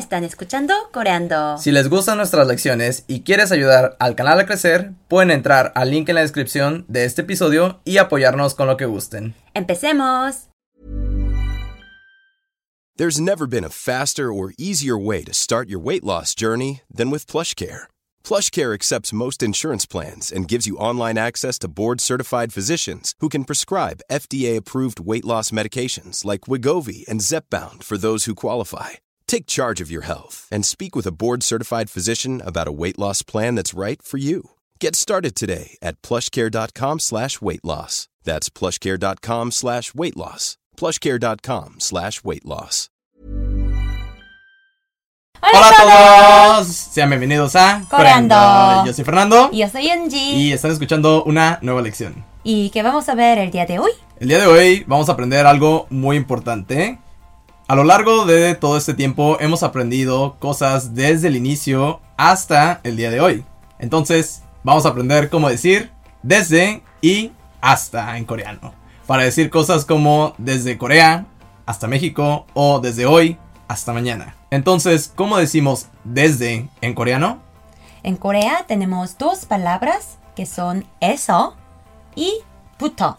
están escuchando Coreando. Si les gustan nuestras lecciones y quieres ayudar al canal a crecer, pueden entrar al link en la descripción de este episodio y apoyarnos con lo que gusten. ¡Empecemos! There's never been a faster or easier way to start your weight loss journey than with PlushCare. PlushCare accepts most insurance plans and gives you online access to board-certified physicians who can prescribe FDA-approved weight loss medications like Wigovi and Zepbound for those who qualify. Take charge of your health and speak with a board-certified physician about a weight loss plan that's right for you. Get started today at plushcare.com slash weight loss. That's plushcare.com slash weight loss. plushcare.com slash weight loss. Hola a todos, sean bienvenidos a Coreando. Yo soy Fernando Y yo soy Angie. y están escuchando una nueva lección. ¿Y qué vamos a ver el día de hoy? El día de hoy vamos a aprender algo muy importante. A lo largo de todo este tiempo hemos aprendido cosas desde el inicio hasta el día de hoy. Entonces vamos a aprender cómo decir desde y hasta en coreano. Para decir cosas como desde Corea hasta México o desde hoy hasta mañana. Entonces, ¿cómo decimos desde en coreano? En Corea tenemos dos palabras que son eso y 부터.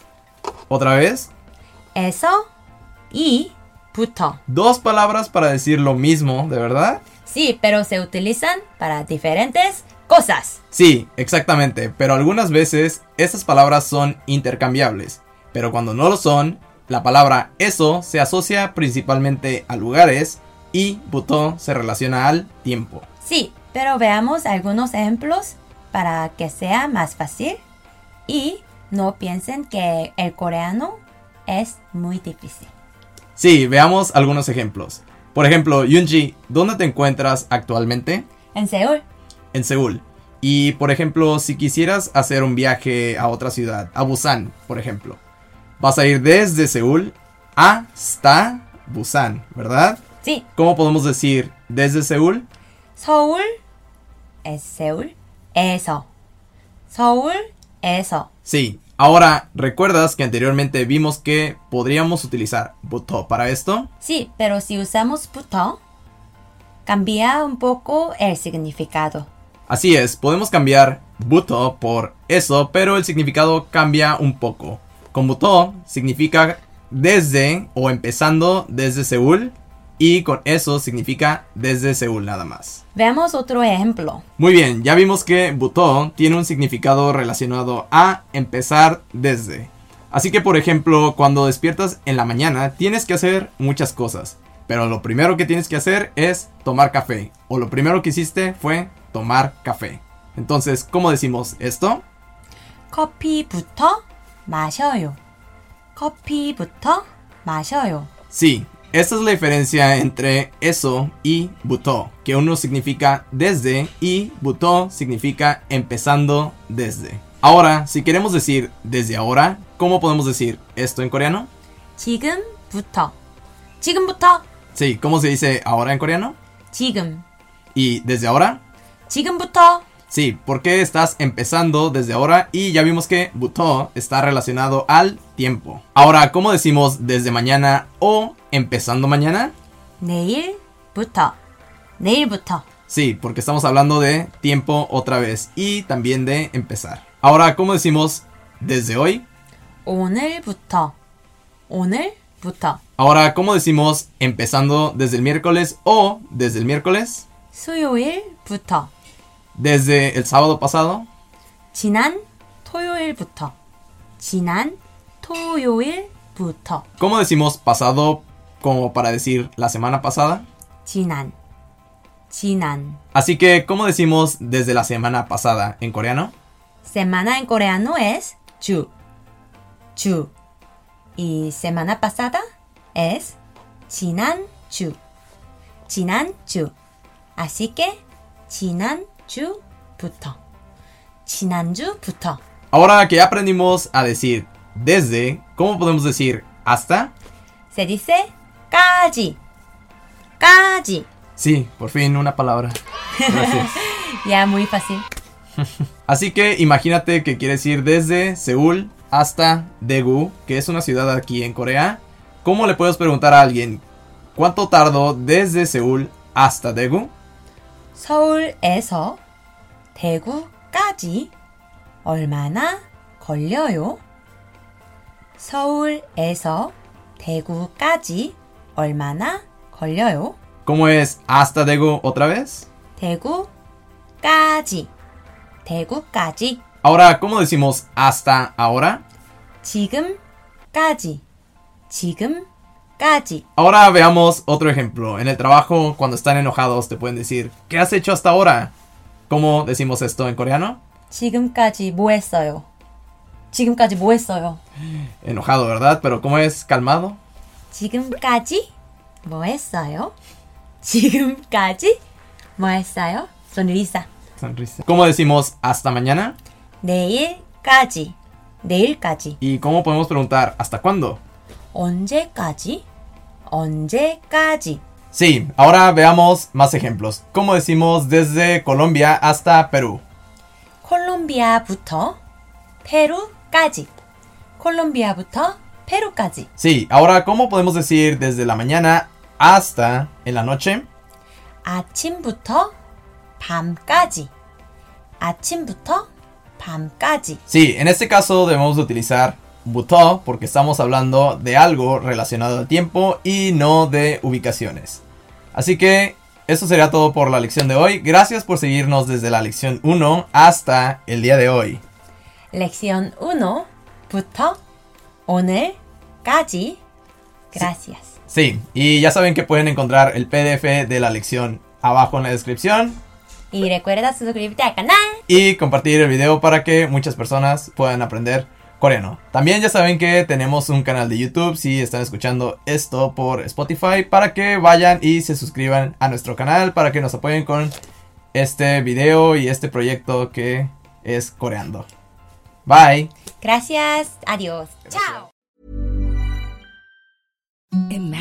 Otra vez, eso y 부터. dos palabras para decir lo mismo, ¿de verdad? Sí, pero se utilizan para diferentes cosas. Sí, exactamente, pero algunas veces estas palabras son intercambiables, pero cuando no lo son, la palabra eso se asocia principalmente a lugares y buto se relaciona al tiempo. Sí, pero veamos algunos ejemplos para que sea más fácil y no piensen que el coreano es muy difícil. Sí, veamos algunos ejemplos. Por ejemplo, Yunji, ¿dónde te encuentras actualmente? En Seúl. En Seúl. Y por ejemplo, si quisieras hacer un viaje a otra ciudad, a Busan, por ejemplo, vas a ir desde Seúl hasta Busan, ¿verdad? Sí. ¿Cómo podemos decir desde Seúl? Seúl es Seúl, eso. Seúl, eso. Sí, Ahora, ¿recuerdas que anteriormente vimos que podríamos utilizar buto para esto? Sí, pero si usamos 부터, cambia un poco el significado. Así es, podemos cambiar buto por eso, pero el significado cambia un poco. Con buto significa desde o empezando desde Seúl y con eso significa desde Seúl nada más. Veamos otro ejemplo. Muy bien, ya vimos que buto tiene un significado relacionado a empezar desde. Así que por ejemplo, cuando despiertas en la mañana tienes que hacer muchas cosas, pero lo primero que tienes que hacer es tomar café, o lo primero que hiciste fue tomar café. Entonces, ¿cómo decimos esto? 커피부터 마셔요. 커피부터 마셔요. Sí, esta es la diferencia entre eso y buto, que uno significa desde y buto significa empezando desde. Ahora, si queremos decir desde ahora, ¿cómo podemos decir esto en coreano? 지금부터. 지금부터. Sí, ¿cómo se dice ahora en coreano? 지금. ¿Y desde ahora? 지금부터. Sí, porque estás empezando desde ahora y ya vimos que buto está relacionado al tiempo. Ahora, ¿cómo decimos desde mañana o empezando mañana? 내일부터. 내일부터. Sí, porque estamos hablando de tiempo otra vez y también de empezar. Ahora, ¿cómo decimos desde hoy? 오늘부터. 오늘부터. Ahora, ¿cómo decimos empezando desde el miércoles o desde el miércoles? 수요일부터. Desde el sábado pasado. 지난 토요일부터. 지난 토요일부터. ¿Cómo decimos pasado como para decir la semana pasada. Chinan. Chinan. Así que, ¿cómo decimos desde la semana pasada en coreano? Semana en coreano es chu. Chu. Y semana pasada es chinan chu. Chinan chu. Así que, chinan chu puto. Chinan chu puto. Ahora que ya aprendimos a decir desde, ¿cómo podemos decir hasta? Se dice 까지. 까지. Sí, por fin una palabra. Gracias. Ya muy fácil. Así que imagínate que quieres ir desde Seúl hasta Daegu, que es una ciudad aquí en Corea. ¿Cómo le puedes preguntar a alguien cuánto tardó desde Seúl hasta Daegu? 서울에서 대구까지 얼마나 걸려요? 서울에서 대구까지 얼마나 걸려요? ¿Cómo es hasta Daegu otra vez? 대구까지 대구까지 Ahora, ¿cómo decimos hasta ahora? 지금까지 지금까지 Ahora veamos otro ejemplo. En el trabajo, cuando están enojados, te pueden decir, ¿qué has hecho hasta ahora? ¿Cómo decimos esto en coreano? 지금까지 뭐 했어요? 지금까지 뭐 했어요? Enojado, ¿verdad? Pero ¿cómo es calmado? 지금까지 뭐 했어요? 지금까지 뭐 했어요? sonrisa. Sonrisa. ¿Cómo decimos hasta mañana? 내일까지. 내일까지. ¿Y cómo podemos preguntar hasta cuándo? 언제까지? 언제까지? Sí, ahora veamos más ejemplos. ¿Cómo decimos desde Colombia hasta Perú? 콜롬비아부터 페루까지. 콜롬비아부터 페루까지. Sí, ahora ¿cómo podemos decir desde la mañana hasta en la noche? 아침부터 밤까지. 아침부터 밤까지. Sí, en este caso debemos de utilizar buto porque estamos hablando de algo relacionado al tiempo y no de ubicaciones. Así que eso sería todo por la lección de hoy. Gracias por seguirnos desde la lección 1 hasta el día de hoy. lección 1부터 오늘 까지. Gracias. Sí, y ya saben que pueden encontrar el PDF de la lección abajo en la descripción Y recuerda suscribirte al canal. y compartir el video para que muchas personas puedan aprender coreano. También ya saben que tenemos un canal de YouTube si están escuchando esto por Spotify para que vayan y se suscriban a nuestro canal para que nos apoyen con este video y este proyecto que es coreando. Bye. Gracias. Adiós. Chao. Imagine